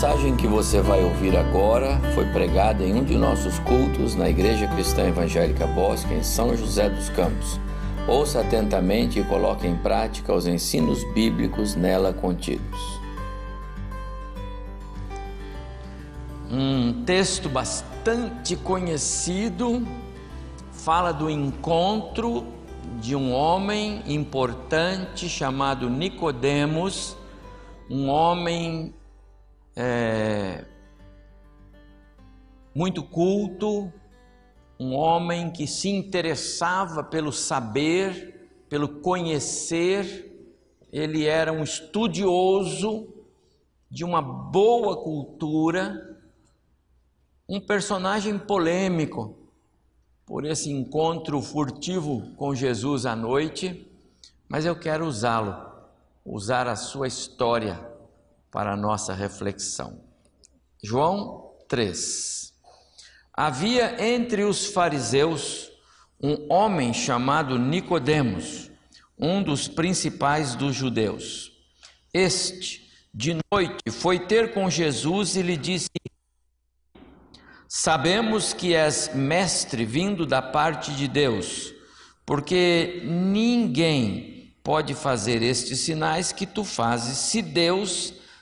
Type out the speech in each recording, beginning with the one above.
mensagem que você vai ouvir agora foi pregada em um de nossos cultos na Igreja Cristã Evangélica Bosque, em São José dos Campos. Ouça atentamente e coloque em prática os ensinos bíblicos nela contidos. Um texto bastante conhecido fala do encontro de um homem importante chamado Nicodemos, um homem é, muito culto, um homem que se interessava pelo saber, pelo conhecer, ele era um estudioso de uma boa cultura, um personagem polêmico por esse encontro furtivo com Jesus à noite, mas eu quero usá-lo, usar a sua história para a nossa reflexão. João 3. Havia entre os fariseus um homem chamado Nicodemos, um dos principais dos judeus. Este, de noite, foi ter com Jesus e lhe disse: Sabemos que és mestre vindo da parte de Deus, porque ninguém pode fazer estes sinais que tu fazes se Deus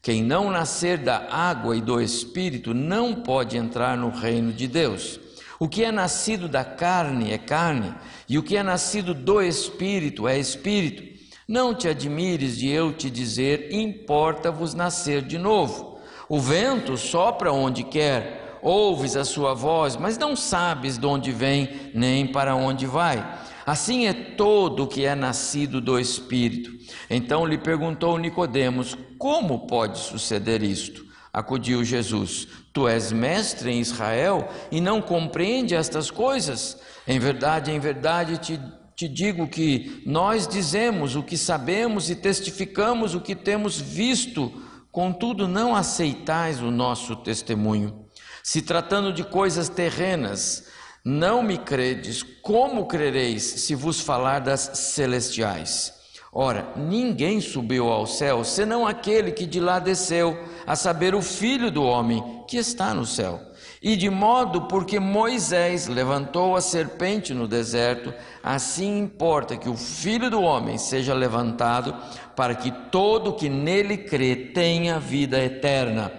quem não nascer da água e do espírito não pode entrar no reino de Deus. O que é nascido da carne é carne, e o que é nascido do espírito é espírito. Não te admires de eu te dizer, importa-vos nascer de novo. O vento sopra onde quer, ouves a sua voz, mas não sabes de onde vem nem para onde vai. Assim é todo o que é nascido do Espírito. Então lhe perguntou Nicodemos: Como pode suceder isto? Acudiu Jesus: Tu és mestre em Israel e não compreende estas coisas? Em verdade, em verdade te, te digo que nós dizemos o que sabemos e testificamos o que temos visto, contudo não aceitais o nosso testemunho. Se tratando de coisas terrenas, não me credes, como crereis se vos falar das celestiais? Ora, ninguém subiu ao céu senão aquele que de lá desceu, a saber, o Filho do homem que está no céu. E de modo porque Moisés levantou a serpente no deserto, assim importa que o Filho do homem seja levantado, para que todo que nele crê tenha vida eterna.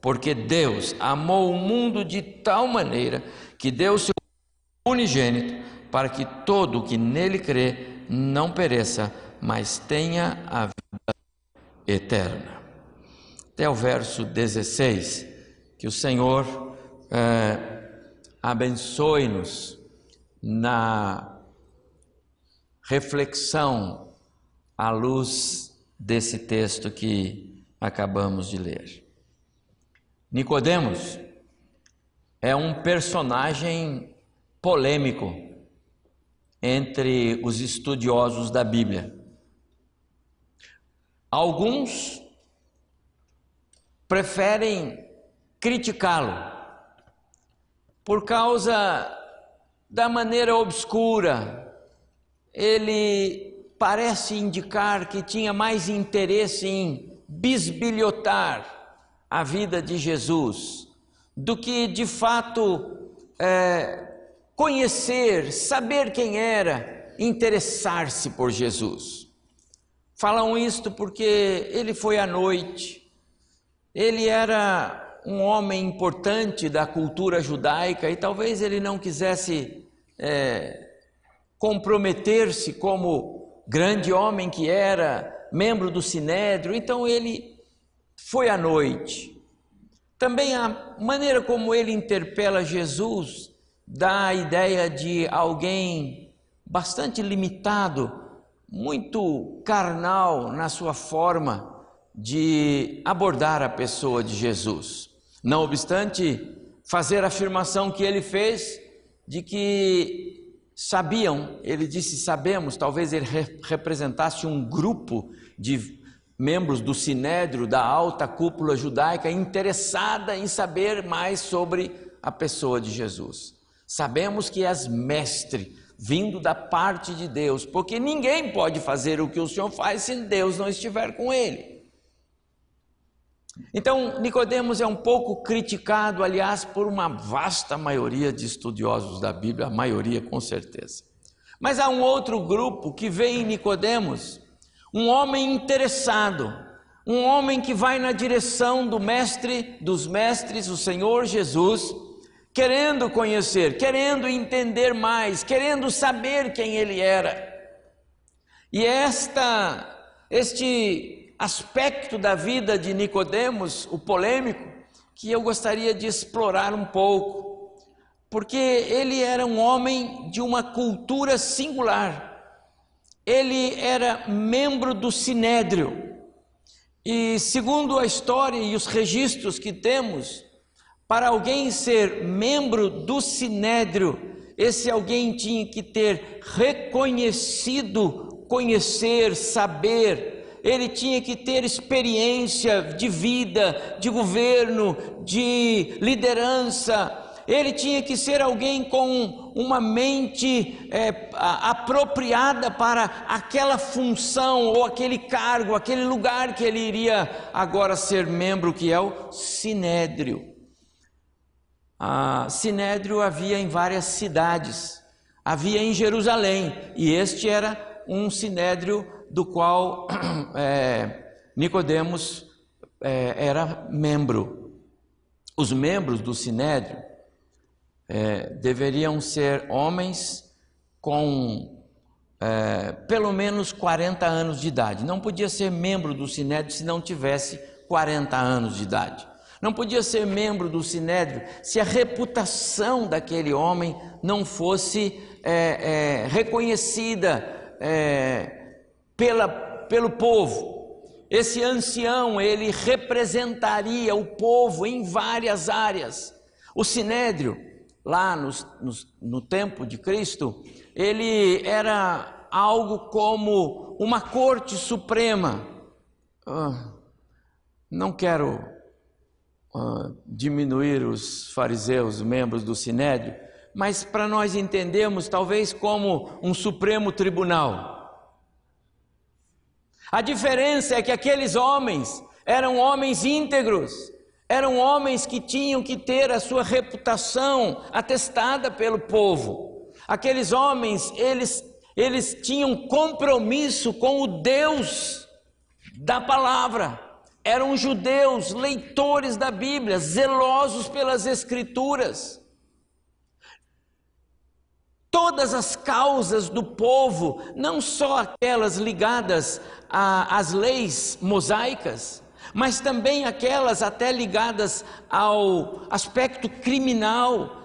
Porque Deus amou o mundo de tal maneira que deu seu unigênito, para que todo que nele crê não pereça, mas tenha a vida eterna. Até o verso 16, que o Senhor é, abençoe-nos na reflexão à luz desse texto que acabamos de ler. Nicodemos é um personagem polêmico entre os estudiosos da Bíblia. Alguns preferem criticá-lo por causa da maneira obscura. Ele parece indicar que tinha mais interesse em bisbilhotar a vida de Jesus do que de fato é, conhecer, saber quem era, interessar-se por Jesus. Falam isto porque ele foi à noite, ele era um homem importante da cultura judaica e talvez ele não quisesse é, comprometer-se como grande homem que era, membro do sinédrio, então ele foi à noite. Também a maneira como ele interpela Jesus dá a ideia de alguém bastante limitado, muito carnal na sua forma de abordar a pessoa de Jesus. Não obstante, fazer a afirmação que ele fez de que sabiam, ele disse sabemos, talvez ele re representasse um grupo de membros do sinédrio, da alta cúpula judaica, interessada em saber mais sobre a pessoa de Jesus. Sabemos que és mestre, vindo da parte de Deus, porque ninguém pode fazer o que o Senhor faz se Deus não estiver com ele. Então, Nicodemos é um pouco criticado, aliás, por uma vasta maioria de estudiosos da Bíblia, a maioria com certeza. Mas há um outro grupo que vê em Nicodemos um homem interessado, um homem que vai na direção do mestre dos mestres, o Senhor Jesus, querendo conhecer, querendo entender mais, querendo saber quem ele era. E esta este aspecto da vida de Nicodemos, o polêmico, que eu gostaria de explorar um pouco, porque ele era um homem de uma cultura singular. Ele era membro do Sinédrio. E segundo a história e os registros que temos, para alguém ser membro do sinédrio, esse alguém tinha que ter reconhecido, conhecer, saber, ele tinha que ter experiência de vida, de governo, de liderança, ele tinha que ser alguém com uma mente é, apropriada para aquela função ou aquele cargo, aquele lugar que ele iria agora ser membro, que é o sinédrio. A Sinédrio havia em várias cidades, havia em Jerusalém, e este era um sinédrio do qual é, Nicodemos é, era membro. Os membros do sinédrio é, deveriam ser homens com é, pelo menos 40 anos de idade. Não podia ser membro do sinédrio se não tivesse 40 anos de idade não podia ser membro do sinédrio se a reputação daquele homem não fosse é, é, reconhecida é, pela, pelo povo. Esse ancião, ele representaria o povo em várias áreas. O sinédrio, lá no, no, no tempo de Cristo, ele era algo como uma corte suprema. Ah, não quero uh, diminuir os fariseus, membros do sinédrio, mas para nós entendermos, talvez como um supremo tribunal. A diferença é que aqueles homens eram homens íntegros, eram homens que tinham que ter a sua reputação atestada pelo povo. Aqueles homens, eles, eles tinham compromisso com o Deus da palavra eram judeus, leitores da Bíblia, zelosos pelas Escrituras. Todas as causas do povo, não só aquelas ligadas às leis mosaicas, mas também aquelas até ligadas ao aspecto criminal,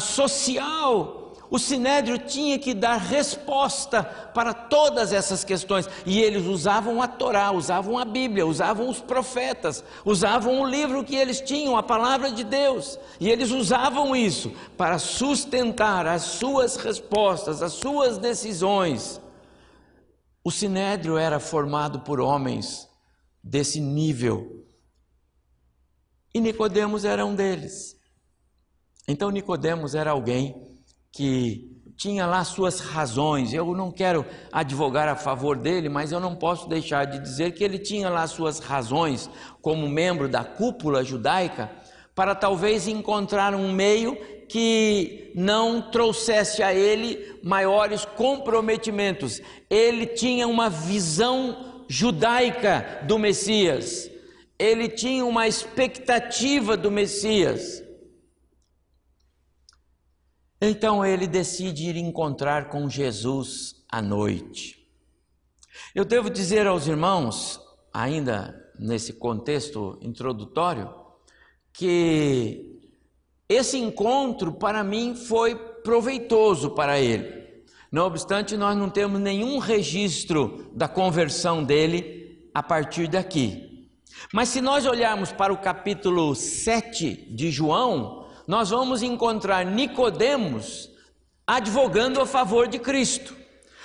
social, o sinédrio tinha que dar resposta para todas essas questões, e eles usavam a Torá, usavam a Bíblia, usavam os profetas, usavam o livro que eles tinham, a palavra de Deus, e eles usavam isso para sustentar as suas respostas, as suas decisões. O sinédrio era formado por homens desse nível. E Nicodemos era um deles. Então Nicodemos era alguém que tinha lá suas razões. Eu não quero advogar a favor dele, mas eu não posso deixar de dizer que ele tinha lá suas razões como membro da cúpula judaica para talvez encontrar um meio que não trouxesse a ele maiores comprometimentos. Ele tinha uma visão judaica do Messias. Ele tinha uma expectativa do Messias. Então ele decide ir encontrar com Jesus à noite. Eu devo dizer aos irmãos, ainda nesse contexto introdutório, que esse encontro para mim foi proveitoso para ele. Não obstante, nós não temos nenhum registro da conversão dele a partir daqui. Mas se nós olharmos para o capítulo 7 de João, nós vamos encontrar Nicodemos advogando a favor de Cristo.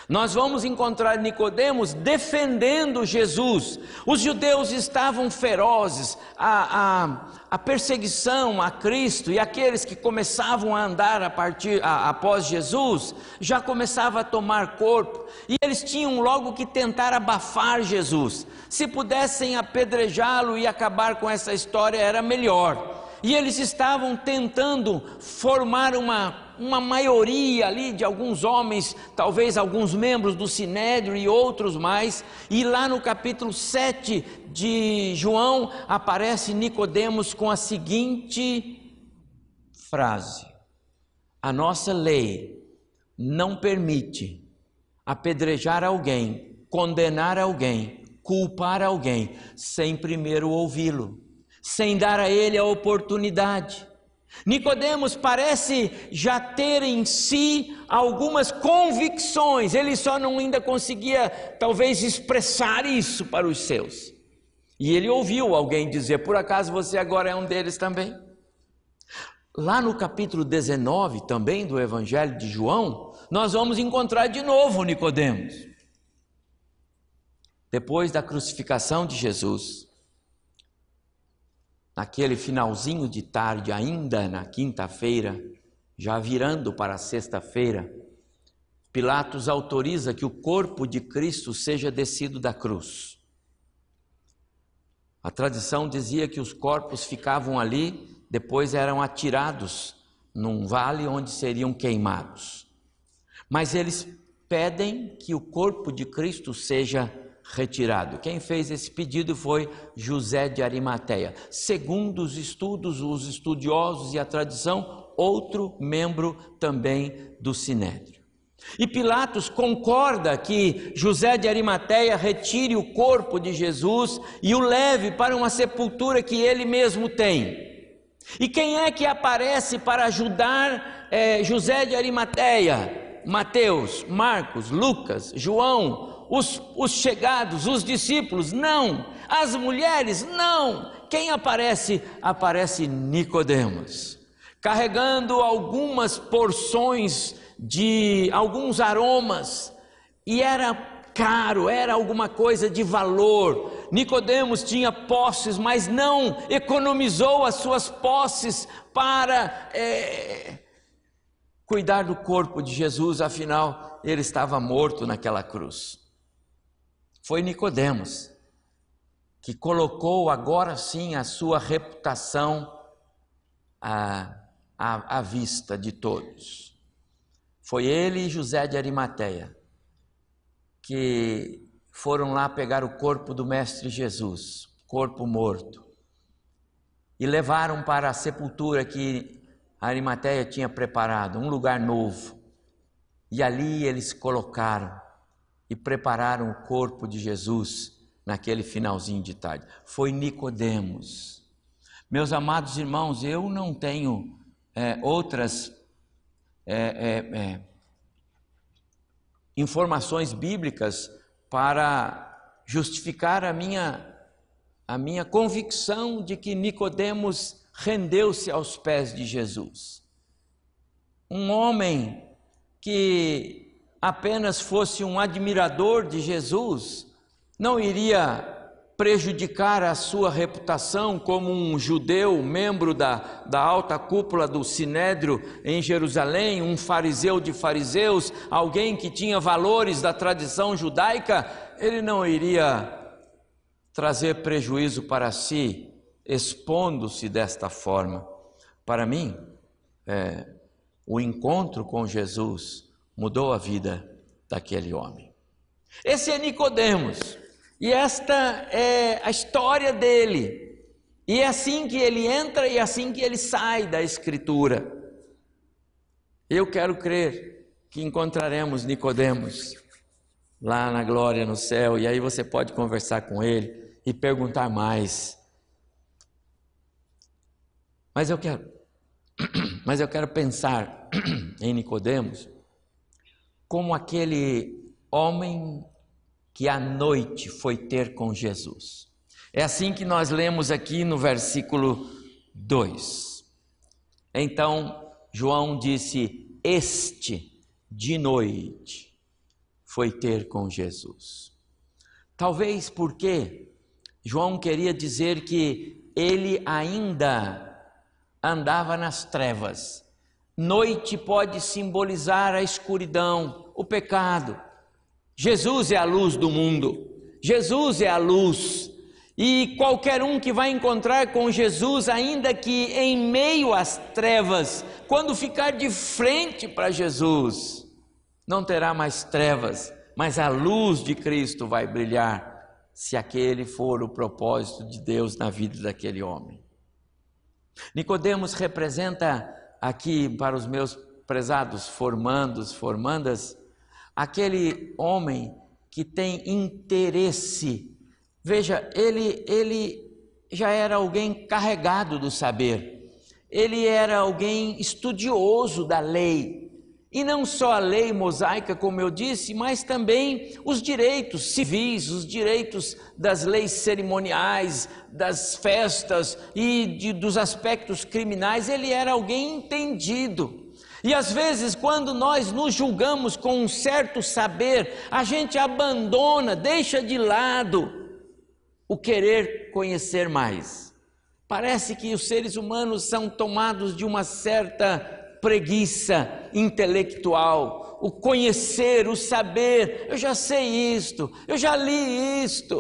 Nós vamos encontrar Nicodemos defendendo Jesus. Os judeus estavam ferozes, a, a, a, perseguição a Cristo e aqueles que começavam a andar a partir a, após Jesus já começava a tomar corpo e eles tinham logo que tentar abafar Jesus. Se pudessem apedrejá-lo e acabar com essa história era melhor. E eles estavam tentando formar uma uma maioria ali de alguns homens, talvez alguns membros do Sinédrio e outros mais, e lá no capítulo 7 de João aparece Nicodemos com a seguinte frase: A nossa lei não permite apedrejar alguém, condenar alguém, culpar alguém sem primeiro ouvi-lo, sem dar a ele a oportunidade. Nicodemos parece já ter em si algumas convicções, ele só não ainda conseguia talvez expressar isso para os seus. E ele ouviu alguém dizer: "Por acaso você agora é um deles também?" Lá no capítulo 19 também do Evangelho de João, nós vamos encontrar de novo Nicodemos. Depois da crucificação de Jesus, naquele finalzinho de tarde, ainda na quinta-feira, já virando para sexta-feira, Pilatos autoriza que o corpo de Cristo seja descido da cruz. A tradição dizia que os corpos ficavam ali, depois eram atirados num vale onde seriam queimados. Mas eles pedem que o corpo de Cristo seja retirado. Quem fez esse pedido foi José de Arimateia. Segundo os estudos, os estudiosos e a tradição, outro membro também do Sinédrio. E Pilatos concorda que José de Arimateia retire o corpo de Jesus e o leve para uma sepultura que ele mesmo tem. E quem é que aparece para ajudar é, José de Arimateia? Mateus, Marcos, Lucas, João, os, os chegados, os discípulos, não. As mulheres, não. Quem aparece? Aparece Nicodemos, carregando algumas porções de alguns aromas, e era caro, era alguma coisa de valor. Nicodemos tinha posses, mas não economizou as suas posses para é, cuidar do corpo de Jesus, afinal ele estava morto naquela cruz foi Nicodemos, que colocou agora sim a sua reputação à, à, à vista de todos. Foi ele e José de Arimateia que foram lá pegar o corpo do Mestre Jesus, corpo morto, e levaram para a sepultura que Arimateia tinha preparado, um lugar novo. E ali eles colocaram e prepararam o corpo de Jesus naquele finalzinho de tarde. Foi Nicodemos. Meus amados irmãos, eu não tenho é, outras é, é, é informações bíblicas para justificar a minha a minha convicção de que Nicodemos rendeu-se aos pés de Jesus. Um homem que apenas fosse um admirador de Jesus, não iria prejudicar a sua reputação como um judeu, membro da, da alta cúpula do Sinédrio em Jerusalém, um fariseu de fariseus, alguém que tinha valores da tradição judaica, ele não iria trazer prejuízo para si, expondo-se desta forma. Para mim, é, o encontro com Jesus mudou a vida daquele homem. Esse é Nicodemos, e esta é a história dele. E é assim que ele entra e é assim que ele sai da escritura. Eu quero crer que encontraremos Nicodemos lá na glória no céu, e aí você pode conversar com ele e perguntar mais. Mas eu quero mas eu quero pensar em Nicodemos como aquele homem que à noite foi ter com Jesus. É assim que nós lemos aqui no versículo 2. Então João disse: Este de noite foi ter com Jesus. Talvez porque João queria dizer que ele ainda andava nas trevas. Noite pode simbolizar a escuridão, o pecado. Jesus é a luz do mundo. Jesus é a luz. E qualquer um que vai encontrar com Jesus, ainda que em meio às trevas, quando ficar de frente para Jesus, não terá mais trevas, mas a luz de Cristo vai brilhar, se aquele for o propósito de Deus na vida daquele homem. Nicodemos representa aqui para os meus prezados formandos, formandas, aquele homem que tem interesse. Veja, ele ele já era alguém carregado do saber. Ele era alguém estudioso da lei. E não só a lei mosaica, como eu disse, mas também os direitos civis, os direitos das leis cerimoniais, das festas e de, dos aspectos criminais. Ele era alguém entendido. E às vezes, quando nós nos julgamos com um certo saber, a gente abandona, deixa de lado o querer conhecer mais. Parece que os seres humanos são tomados de uma certa preguiça intelectual, o conhecer, o saber, eu já sei isto, eu já li isto.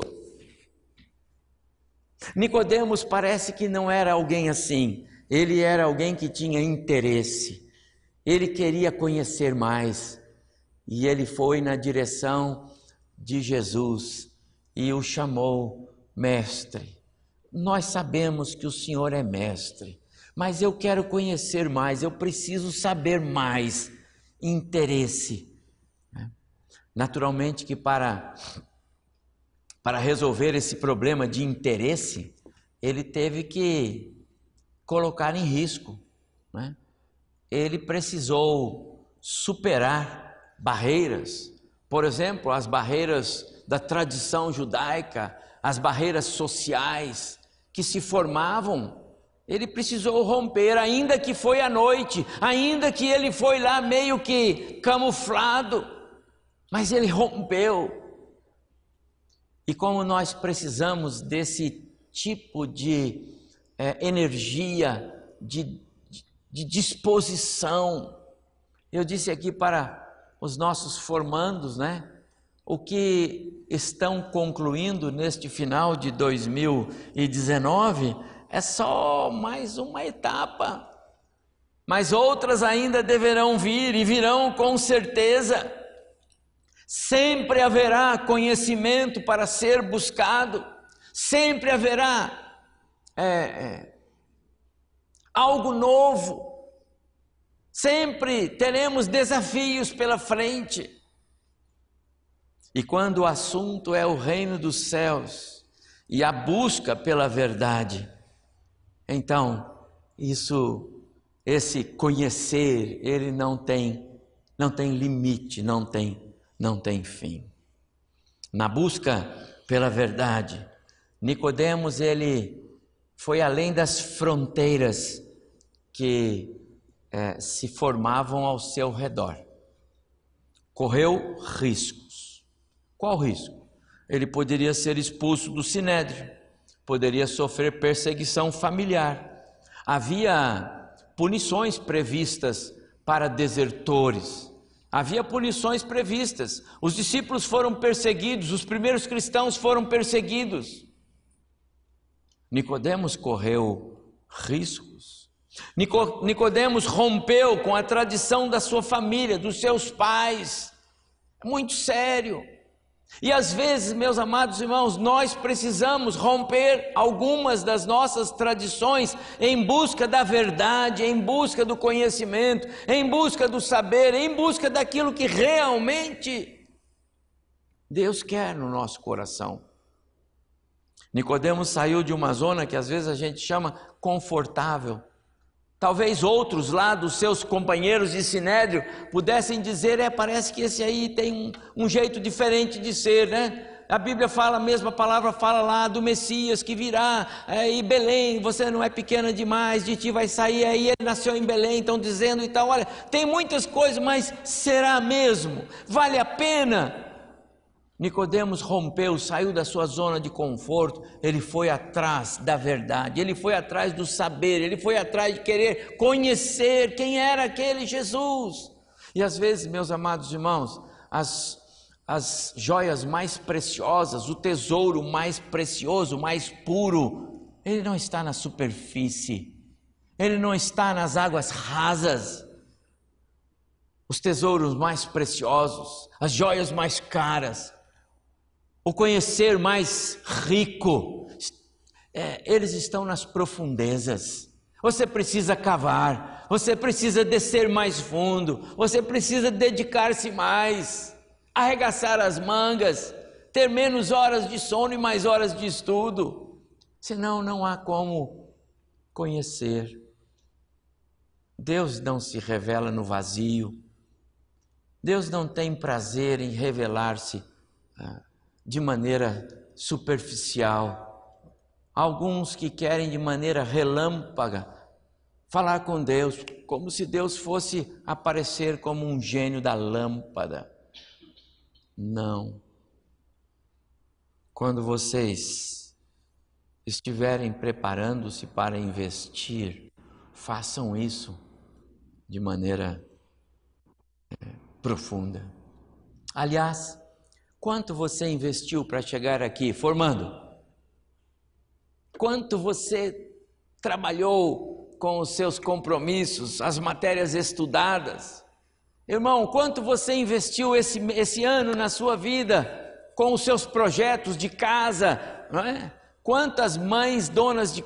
Nicodemos parece que não era alguém assim. Ele era alguém que tinha interesse. Ele queria conhecer mais. E ele foi na direção de Jesus e o chamou mestre. Nós sabemos que o Senhor é mestre mas eu quero conhecer mais, eu preciso saber mais. Interesse. Né? Naturalmente que para, para resolver esse problema de interesse, ele teve que colocar em risco. Né? Ele precisou superar barreiras, por exemplo, as barreiras da tradição judaica, as barreiras sociais que se formavam ele precisou romper, ainda que foi à noite, ainda que ele foi lá meio que camuflado, mas ele rompeu. E como nós precisamos desse tipo de é, energia, de, de disposição, eu disse aqui para os nossos formandos, né? O que estão concluindo neste final de 2019 é só mais uma etapa. Mas outras ainda deverão vir e virão com certeza. Sempre haverá conhecimento para ser buscado, sempre haverá é, é, algo novo, sempre teremos desafios pela frente. E quando o assunto é o reino dos céus e a busca pela verdade, então, isso, esse conhecer, ele não tem, não tem limite, não tem, não tem fim. Na busca pela verdade, Nicodemos ele foi além das fronteiras que é, se formavam ao seu redor. Correu riscos. Qual risco? Ele poderia ser expulso do sinédrio poderia sofrer perseguição familiar. Havia punições previstas para desertores. Havia punições previstas. Os discípulos foram perseguidos, os primeiros cristãos foram perseguidos. Nicodemos correu riscos. Nicodemos rompeu com a tradição da sua família, dos seus pais. É muito sério. E às vezes, meus amados irmãos, nós precisamos romper algumas das nossas tradições em busca da verdade, em busca do conhecimento, em busca do saber, em busca daquilo que realmente Deus quer no nosso coração. Nicodemos saiu de uma zona que às vezes a gente chama confortável Talvez outros lá dos seus companheiros de sinédrio pudessem dizer: é, parece que esse aí tem um, um jeito diferente de ser, né? A Bíblia fala a mesma palavra, fala lá do Messias que virá, é, e Belém, você não é pequena demais, de ti vai sair, aí ele nasceu em Belém, estão dizendo e tal. Olha, tem muitas coisas, mas será mesmo? Vale a pena? Nicodemos rompeu, saiu da sua zona de conforto, ele foi atrás da verdade, ele foi atrás do saber, ele foi atrás de querer conhecer quem era aquele Jesus. E às vezes, meus amados irmãos, as, as joias mais preciosas, o tesouro mais precioso, mais puro, ele não está na superfície, ele não está nas águas rasas. Os tesouros mais preciosos, as joias mais caras, o conhecer mais rico, é, eles estão nas profundezas. Você precisa cavar, você precisa descer mais fundo, você precisa dedicar-se mais, arregaçar as mangas, ter menos horas de sono e mais horas de estudo. Senão não há como conhecer. Deus não se revela no vazio. Deus não tem prazer em revelar-se ah, de maneira superficial. Alguns que querem de maneira relâmpaga falar com Deus, como se Deus fosse aparecer como um gênio da lâmpada. Não. Quando vocês estiverem preparando-se para investir, façam isso de maneira é, profunda. Aliás, Quanto você investiu para chegar aqui formando? Quanto você trabalhou com os seus compromissos, as matérias estudadas? Irmão, quanto você investiu esse, esse ano na sua vida com os seus projetos de casa? Não é? Quantas mães donas de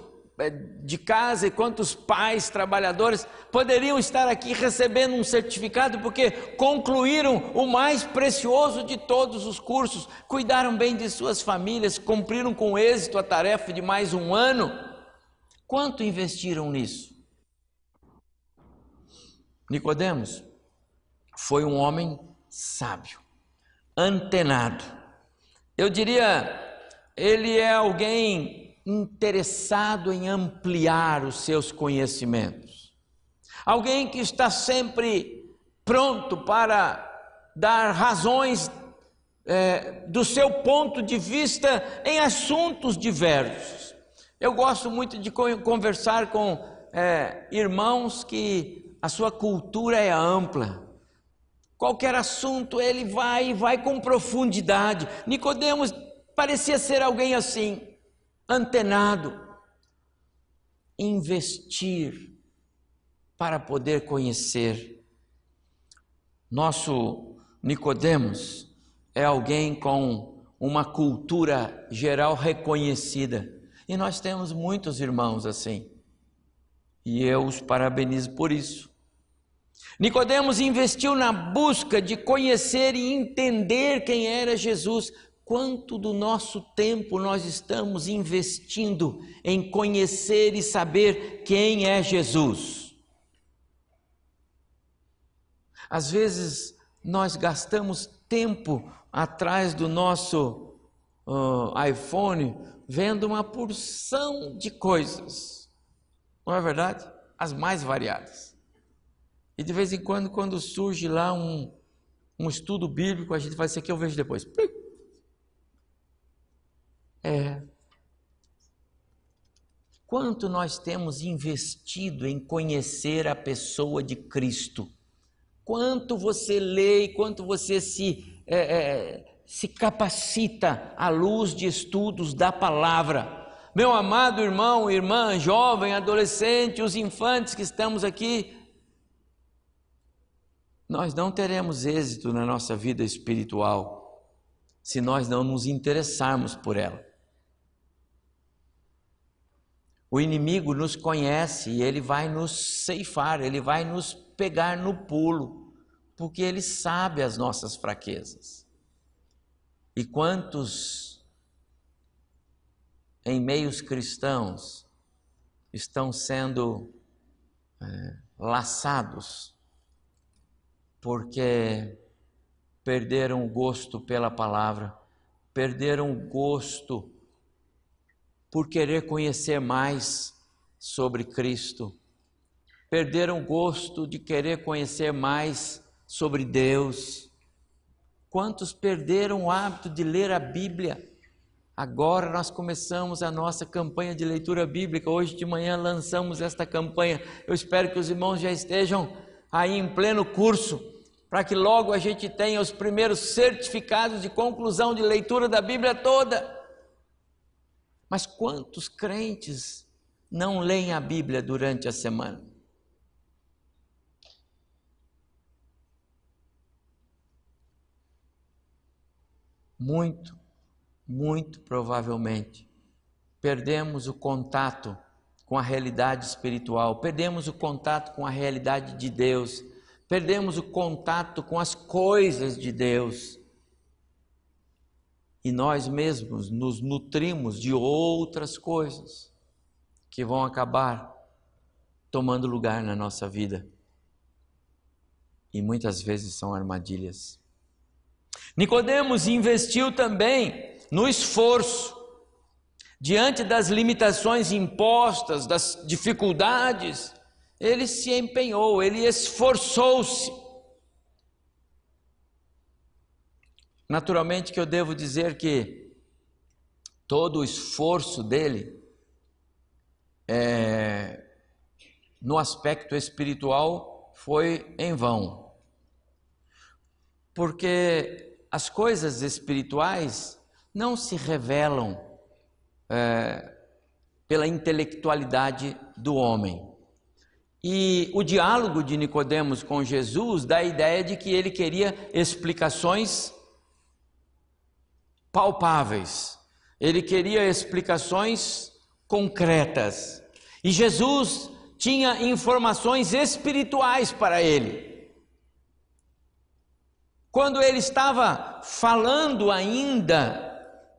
de casa e quantos pais trabalhadores poderiam estar aqui recebendo um certificado porque concluíram o mais precioso de todos os cursos, cuidaram bem de suas famílias, cumpriram com êxito a tarefa de mais um ano. Quanto investiram nisso? Nicodemos foi um homem sábio, antenado. Eu diria, ele é alguém interessado em ampliar os seus conhecimentos, alguém que está sempre pronto para dar razões é, do seu ponto de vista em assuntos diversos. Eu gosto muito de conversar com é, irmãos que a sua cultura é ampla. Qualquer assunto ele vai vai com profundidade. Nicodemos parecia ser alguém assim antenado, investir para poder conhecer. Nosso Nicodemos é alguém com uma cultura geral reconhecida. E nós temos muitos irmãos assim. E eu os parabenizo por isso. Nicodemos investiu na busca de conhecer e entender quem era Jesus, quanto do nosso tempo nós estamos investindo em conhecer e saber quem é Jesus. Às vezes nós gastamos tempo atrás do nosso uh, iPhone vendo uma porção de coisas, não é verdade? As mais variadas. E de vez em quando, quando surge lá um, um estudo bíblico, a gente vai, isso aqui eu vejo depois. É. Quanto nós temos investido em conhecer a pessoa de Cristo? Quanto você lê, quanto você se, é, é, se capacita à luz de estudos da palavra? Meu amado irmão, irmã, jovem, adolescente, os infantes que estamos aqui, nós não teremos êxito na nossa vida espiritual se nós não nos interessarmos por ela. O inimigo nos conhece e ele vai nos ceifar, ele vai nos pegar no pulo, porque ele sabe as nossas fraquezas. E quantos em meios cristãos estão sendo é, laçados porque perderam o gosto pela palavra, perderam o gosto por querer conhecer mais sobre Cristo, perderam o gosto de querer conhecer mais sobre Deus. Quantos perderam o hábito de ler a Bíblia? Agora nós começamos a nossa campanha de leitura bíblica. Hoje de manhã lançamos esta campanha. Eu espero que os irmãos já estejam aí em pleno curso, para que logo a gente tenha os primeiros certificados de conclusão de leitura da Bíblia toda. Mas quantos crentes não leem a Bíblia durante a semana? Muito, muito provavelmente perdemos o contato com a realidade espiritual, perdemos o contato com a realidade de Deus, perdemos o contato com as coisas de Deus e nós mesmos nos nutrimos de outras coisas que vão acabar tomando lugar na nossa vida. E muitas vezes são armadilhas. Nicodemos investiu também no esforço diante das limitações impostas, das dificuldades, ele se empenhou, ele esforçou-se Naturalmente que eu devo dizer que todo o esforço dele é, no aspecto espiritual foi em vão. Porque as coisas espirituais não se revelam é, pela intelectualidade do homem. E o diálogo de Nicodemos com Jesus dá a ideia de que ele queria explicações palpáveis. Ele queria explicações concretas. E Jesus tinha informações espirituais para ele. Quando ele estava falando ainda,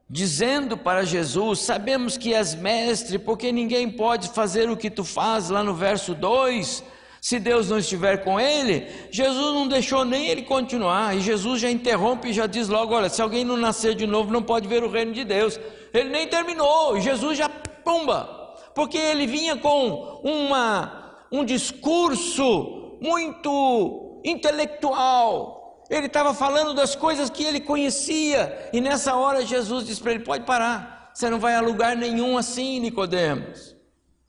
dizendo para Jesus: Sabemos que és mestre, porque ninguém pode fazer o que tu fazes, lá no verso 2 se Deus não estiver com ele, Jesus não deixou nem ele continuar, e Jesus já interrompe e já diz logo: olha, se alguém não nascer de novo, não pode ver o reino de Deus. Ele nem terminou, e Jesus já pumba, porque ele vinha com uma, um discurso muito intelectual, ele estava falando das coisas que ele conhecia, e nessa hora Jesus disse para ele: pode parar, você não vai a lugar nenhum assim, Nicodemos.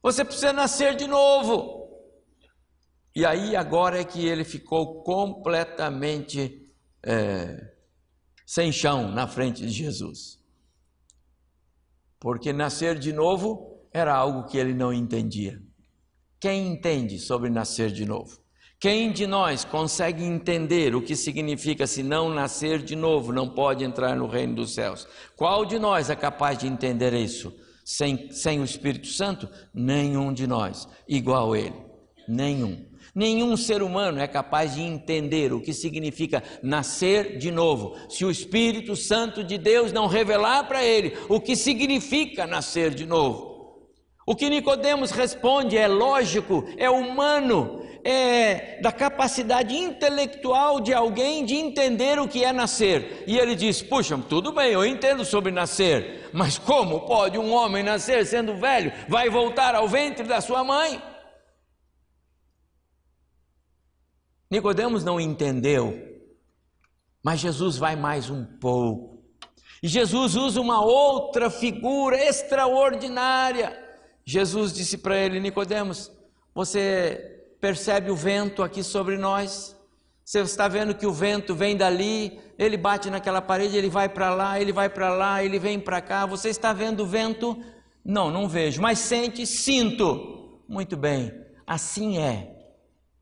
Você precisa nascer de novo. E aí agora é que ele ficou completamente é, sem chão na frente de Jesus. Porque nascer de novo era algo que ele não entendia. Quem entende sobre nascer de novo? Quem de nós consegue entender o que significa se não nascer de novo, não pode entrar no reino dos céus? Qual de nós é capaz de entender isso? Sem, sem o Espírito Santo? Nenhum de nós, igual ele. Nenhum. Nenhum ser humano é capaz de entender o que significa nascer de novo, se o Espírito Santo de Deus não revelar para ele o que significa nascer de novo. O que Nicodemos responde é lógico, é humano, é da capacidade intelectual de alguém de entender o que é nascer. E ele diz: Puxa, tudo bem, eu entendo sobre nascer, mas como pode um homem nascer sendo velho? Vai voltar ao ventre da sua mãe? Nicodemos não entendeu, mas Jesus vai mais um pouco. E Jesus usa uma outra figura extraordinária. Jesus disse para ele, Nicodemos, você percebe o vento aqui sobre nós? Você está vendo que o vento vem dali, ele bate naquela parede, ele vai para lá, ele vai para lá, ele vem para cá. Você está vendo o vento? Não, não vejo, mas sente, sinto. Muito bem, assim é.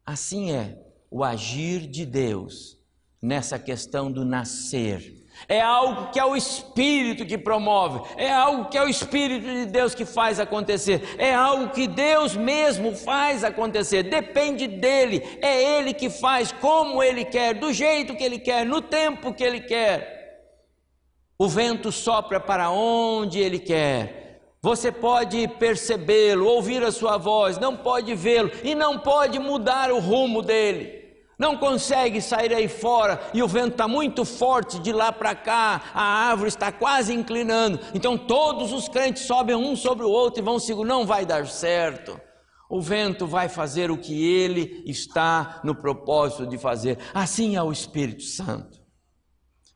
Assim é o agir de Deus nessa questão do nascer. É algo que é o Espírito que promove, é algo que é o Espírito de Deus que faz acontecer, é algo que Deus mesmo faz acontecer, depende dele, é ele que faz como ele quer, do jeito que ele quer, no tempo que ele quer. O vento sopra para onde ele quer, você pode percebê-lo, ouvir a sua voz, não pode vê-lo e não pode mudar o rumo dele. Não consegue sair aí fora e o vento está muito forte de lá para cá, a árvore está quase inclinando. Então todos os crentes sobem um sobre o outro e vão segurar, não vai dar certo. O vento vai fazer o que ele está no propósito de fazer. Assim é o Espírito Santo.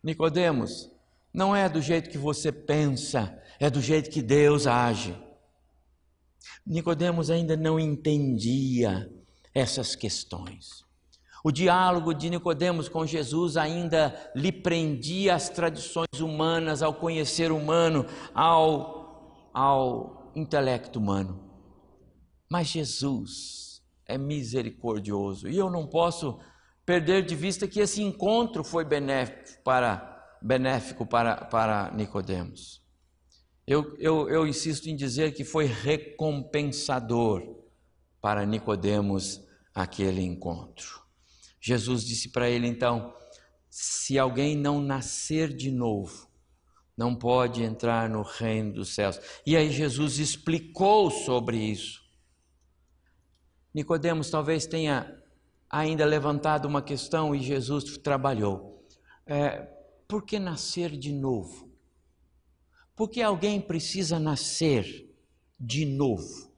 Nicodemos, não é do jeito que você pensa, é do jeito que Deus age. Nicodemos ainda não entendia essas questões. O diálogo de Nicodemos com Jesus ainda lhe prendia as tradições humanas, ao conhecer humano, ao, ao intelecto humano. Mas Jesus é misericordioso e eu não posso perder de vista que esse encontro foi benéfico para, benéfico para, para Nicodemos. Eu, eu, eu insisto em dizer que foi recompensador para Nicodemos aquele encontro. Jesus disse para ele então: se alguém não nascer de novo, não pode entrar no reino dos céus. E aí Jesus explicou sobre isso. Nicodemos talvez tenha ainda levantado uma questão e Jesus trabalhou. É, por que nascer de novo? Porque alguém precisa nascer de novo.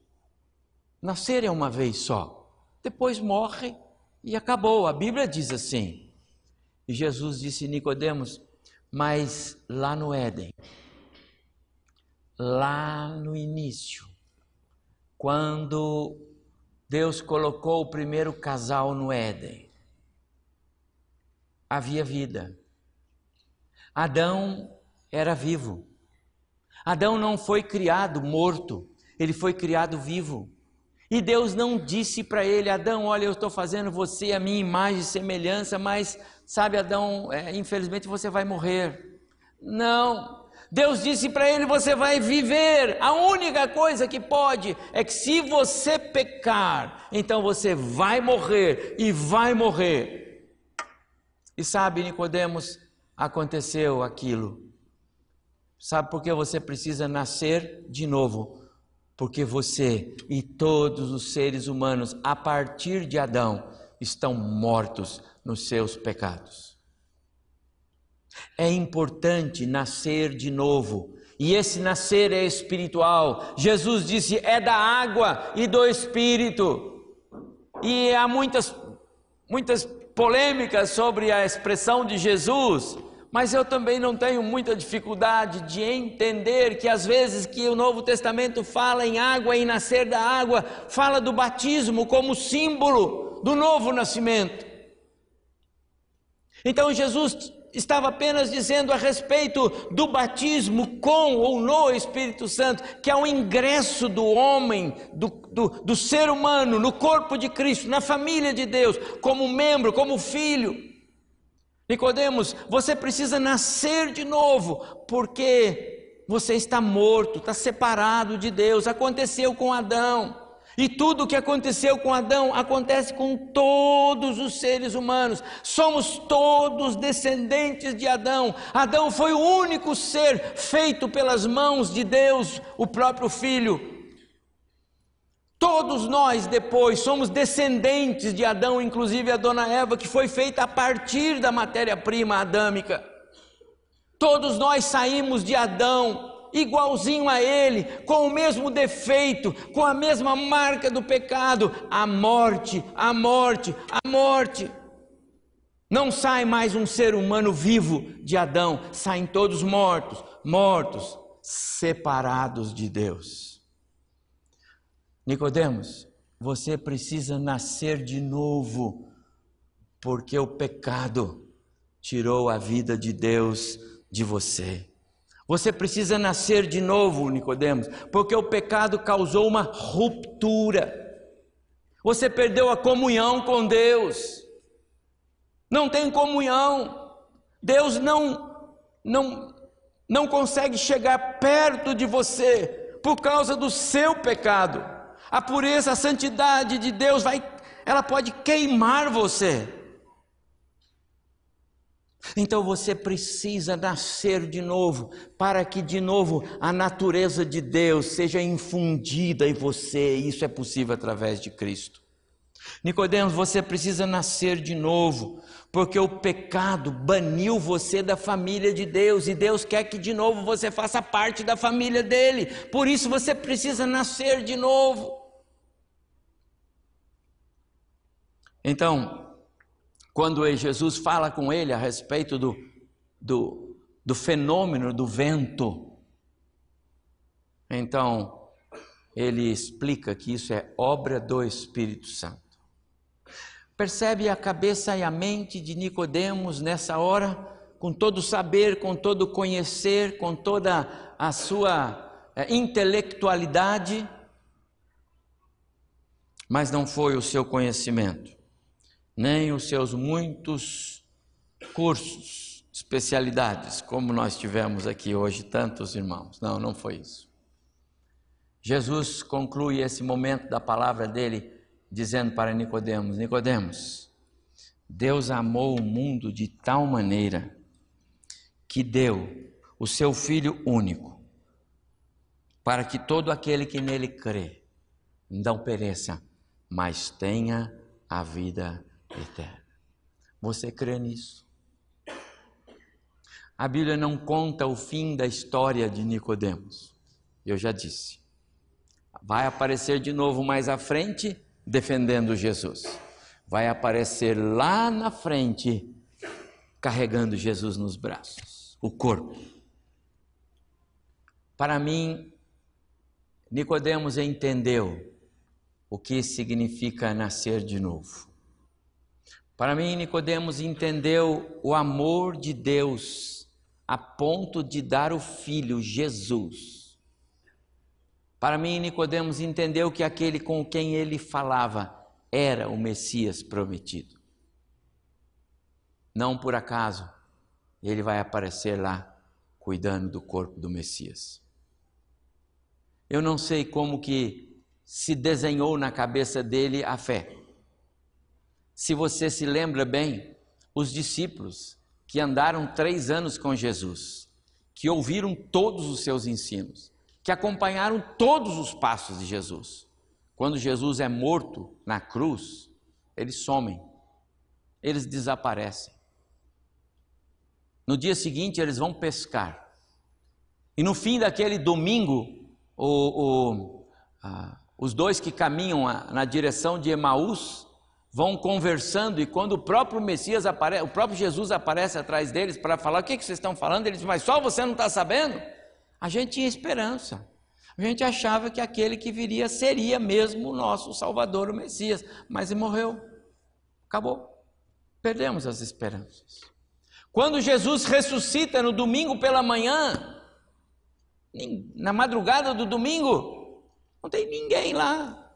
Nascer é uma vez só, depois morre e acabou. A Bíblia diz assim. E Jesus disse Nicodemos, mas lá no Éden, lá no início, quando Deus colocou o primeiro casal no Éden, havia vida. Adão era vivo. Adão não foi criado morto, ele foi criado vivo. E Deus não disse para ele, Adão, olha, eu estou fazendo você a minha imagem e semelhança, mas sabe, Adão, é, infelizmente você vai morrer. Não. Deus disse para ele, você vai viver. A única coisa que pode é que se você pecar, então você vai morrer e vai morrer. E sabe, Nicodemos, aconteceu aquilo. Sabe por que você precisa nascer de novo? Porque você e todos os seres humanos, a partir de Adão, estão mortos nos seus pecados. É importante nascer de novo, e esse nascer é espiritual. Jesus disse: é da água e do espírito. E há muitas, muitas polêmicas sobre a expressão de Jesus, mas eu também não tenho muita dificuldade de entender que às vezes que o Novo Testamento fala em água e nascer da água, fala do batismo como símbolo do novo nascimento. Então Jesus estava apenas dizendo a respeito do batismo com ou no Espírito Santo, que é o ingresso do homem, do, do, do ser humano, no corpo de Cristo, na família de Deus, como membro, como filho. Nicodemos, você precisa nascer de novo, porque você está morto, está separado de Deus. Aconteceu com Adão. E tudo o que aconteceu com Adão acontece com todos os seres humanos. Somos todos descendentes de Adão. Adão foi o único ser feito pelas mãos de Deus, o próprio Filho. Todos nós depois somos descendentes de Adão, inclusive a dona Eva, que foi feita a partir da matéria-prima adâmica. Todos nós saímos de Adão, igualzinho a ele, com o mesmo defeito, com a mesma marca do pecado, a morte, a morte, a morte. Não sai mais um ser humano vivo de Adão, saem todos mortos, mortos, separados de Deus. Nicodemos, você precisa nascer de novo, porque o pecado tirou a vida de Deus de você. Você precisa nascer de novo, Nicodemos, porque o pecado causou uma ruptura. Você perdeu a comunhão com Deus. Não tem comunhão. Deus não não não consegue chegar perto de você por causa do seu pecado. A pureza, a santidade de Deus vai, ela pode queimar você. Então você precisa nascer de novo, para que de novo a natureza de Deus seja infundida em você, isso é possível através de Cristo. Nicodemos, você precisa nascer de novo, porque o pecado baniu você da família de Deus e Deus quer que de novo você faça parte da família dele. Por isso você precisa nascer de novo. Então, quando Jesus fala com ele a respeito do, do, do fenômeno do vento, então ele explica que isso é obra do Espírito Santo. Percebe a cabeça e a mente de Nicodemos nessa hora, com todo o saber, com todo o conhecer, com toda a sua é, intelectualidade, mas não foi o seu conhecimento, nem os seus muitos cursos, especialidades, como nós tivemos aqui hoje tantos irmãos. Não, não foi isso. Jesus conclui esse momento da palavra dele dizendo para Nicodemos: Nicodemos, Deus amou o mundo de tal maneira que deu o seu filho único, para que todo aquele que nele crê não pereça, mas tenha a vida eterna. Você crê nisso? A Bíblia não conta o fim da história de Nicodemos. Eu já disse. Vai aparecer de novo mais à frente defendendo Jesus. Vai aparecer lá na frente carregando Jesus nos braços, o corpo. Para mim, Nicodemos entendeu o que significa nascer de novo. Para mim, Nicodemos entendeu o amor de Deus a ponto de dar o filho Jesus para mim, Nicodemos entendeu que aquele com quem ele falava era o Messias prometido. Não por acaso ele vai aparecer lá cuidando do corpo do Messias. Eu não sei como que se desenhou na cabeça dele a fé. Se você se lembra bem, os discípulos que andaram três anos com Jesus, que ouviram todos os seus ensinos, que acompanharam todos os passos de Jesus. Quando Jesus é morto na cruz, eles somem, eles desaparecem. No dia seguinte, eles vão pescar. E no fim daquele domingo, o, o, os dois que caminham na direção de Emaús vão conversando, e quando o próprio Messias aparece, o próprio Jesus aparece atrás deles para falar: O que, que vocês estão falando? Eles dizem: Mas só você não está sabendo? A gente tinha esperança. A gente achava que aquele que viria seria mesmo o nosso Salvador, o Messias, mas ele morreu. Acabou. Perdemos as esperanças. Quando Jesus ressuscita no domingo pela manhã, na madrugada do domingo, não tem ninguém lá.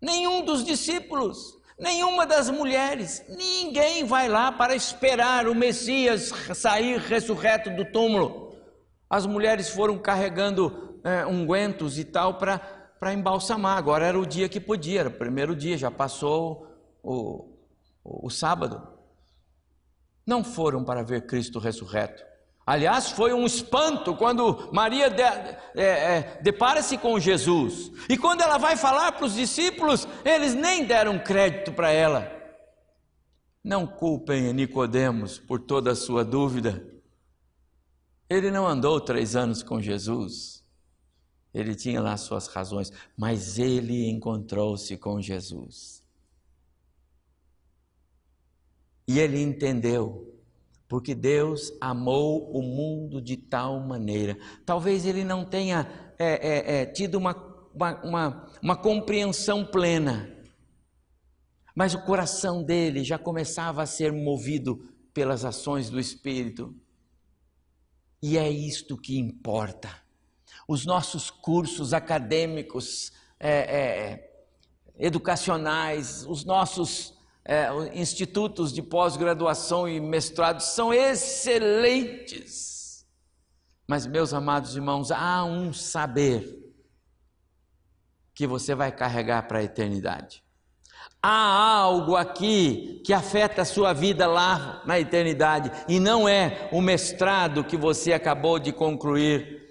Nenhum dos discípulos, nenhuma das mulheres, ninguém vai lá para esperar o Messias sair ressurreto do túmulo as mulheres foram carregando é, ungüentos e tal para embalsamar. Agora era o dia que podia, era o primeiro dia, já passou o, o, o sábado. Não foram para ver Cristo ressurreto. Aliás, foi um espanto quando Maria de, é, é, depara-se com Jesus. E quando ela vai falar para os discípulos, eles nem deram crédito para ela. Não culpem Nicodemos por toda a sua dúvida. Ele não andou três anos com Jesus. Ele tinha lá suas razões, mas ele encontrou-se com Jesus. E ele entendeu, porque Deus amou o mundo de tal maneira. Talvez ele não tenha é, é, é, tido uma, uma, uma, uma compreensão plena, mas o coração dele já começava a ser movido pelas ações do Espírito. E é isto que importa. Os nossos cursos acadêmicos, é, é, educacionais, os nossos é, institutos de pós-graduação e mestrado são excelentes. Mas, meus amados irmãos, há um saber que você vai carregar para a eternidade. Há algo aqui que afeta a sua vida lá na eternidade e não é o mestrado que você acabou de concluir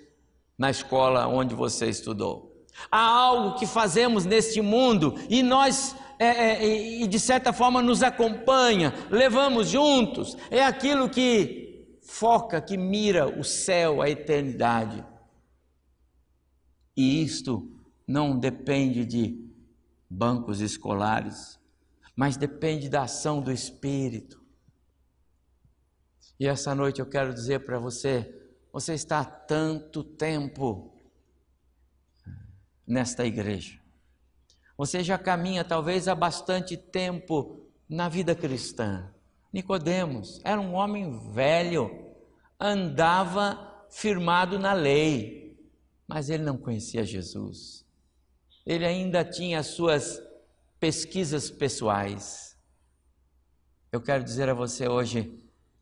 na escola onde você estudou. Há algo que fazemos neste mundo e nós, é, é, e de certa forma, nos acompanha, levamos juntos. É aquilo que foca, que mira o céu, a eternidade. E isto não depende de bancos escolares, mas depende da ação do Espírito. E essa noite eu quero dizer para você: você está há tanto tempo nesta igreja. Você já caminha talvez há bastante tempo na vida cristã. Nicodemos era um homem velho, andava firmado na lei, mas ele não conhecia Jesus. Ele ainda tinha as suas pesquisas pessoais. Eu quero dizer a você hoje,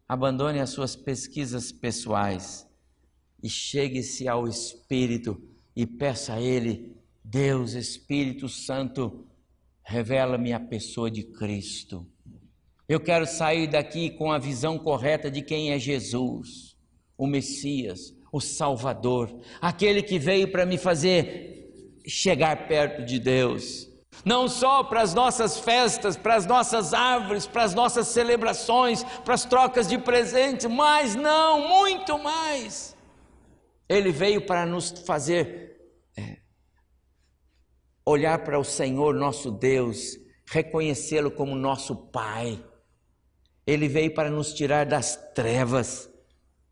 abandone as suas pesquisas pessoais e chegue-se ao Espírito e peça a Ele Deus, Espírito Santo, revela-me a pessoa de Cristo. Eu quero sair daqui com a visão correta de quem é Jesus, o Messias, o Salvador, aquele que veio para me fazer chegar perto de Deus. Não só para as nossas festas, para as nossas árvores, para as nossas celebrações, para as trocas de presentes, mas não, muito mais. Ele veio para nos fazer olhar para o Senhor nosso Deus, reconhecê-lo como nosso Pai. Ele veio para nos tirar das trevas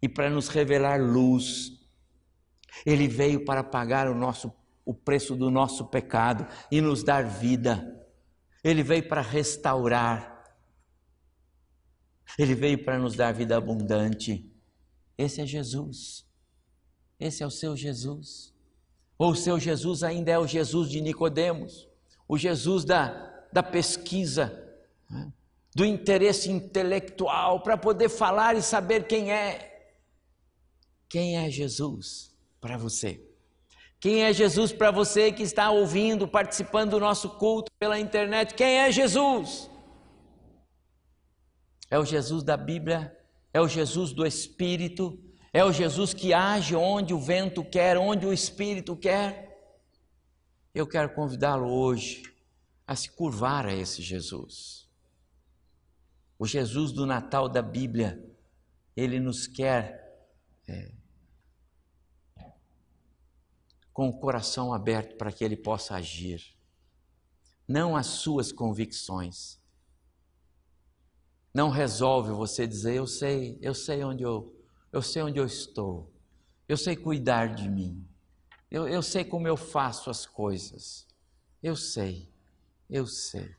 e para nos revelar luz. Ele veio para pagar o nosso o preço do nosso pecado e nos dar vida. Ele veio para restaurar. Ele veio para nos dar vida abundante. Esse é Jesus. Esse é o seu Jesus. Ou o seu Jesus ainda é o Jesus de Nicodemos, o Jesus da, da pesquisa, né? do interesse intelectual para poder falar e saber quem é. Quem é Jesus para você? Quem é Jesus para você que está ouvindo, participando do nosso culto pela internet? Quem é Jesus? É o Jesus da Bíblia? É o Jesus do Espírito? É o Jesus que age onde o vento quer, onde o Espírito quer. Eu quero convidá-lo hoje a se curvar a esse Jesus. O Jesus do Natal da Bíblia, ele nos quer é, com o coração aberto para que ele possa agir, não as suas convicções. Não resolve você dizer, eu sei, eu sei onde eu eu sei onde eu estou, eu sei cuidar de mim, eu, eu sei como eu faço as coisas, eu sei, eu sei.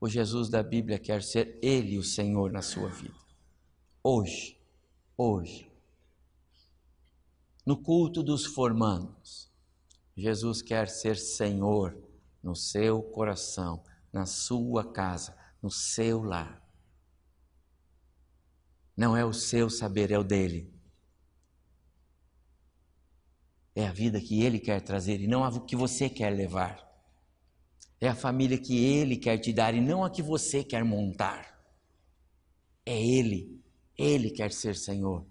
O Jesus da Bíblia quer ser Ele o Senhor na sua vida. Hoje, hoje. No culto dos formandos, Jesus quer ser Senhor no seu coração, na sua casa, no seu lar. Não é o seu saber, é o dele. É a vida que ele quer trazer e não a que você quer levar. É a família que ele quer te dar e não a que você quer montar. É ele, ele quer ser Senhor.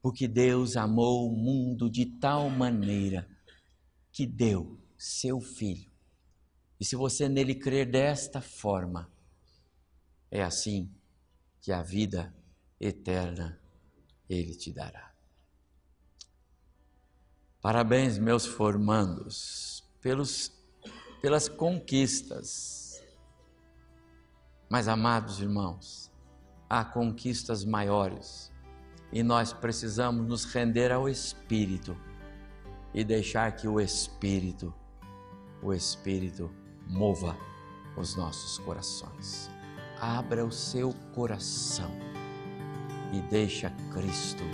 Porque Deus amou o mundo de tal maneira que deu seu filho. E se você nele crer desta forma, é assim que a vida eterna Ele te dará. Parabéns, meus formandos, pelos, pelas conquistas. Mas, amados irmãos, há conquistas maiores e nós precisamos nos render ao Espírito e deixar que o Espírito, o Espírito, mova os nossos corações. Abra o seu coração e deixa Cristo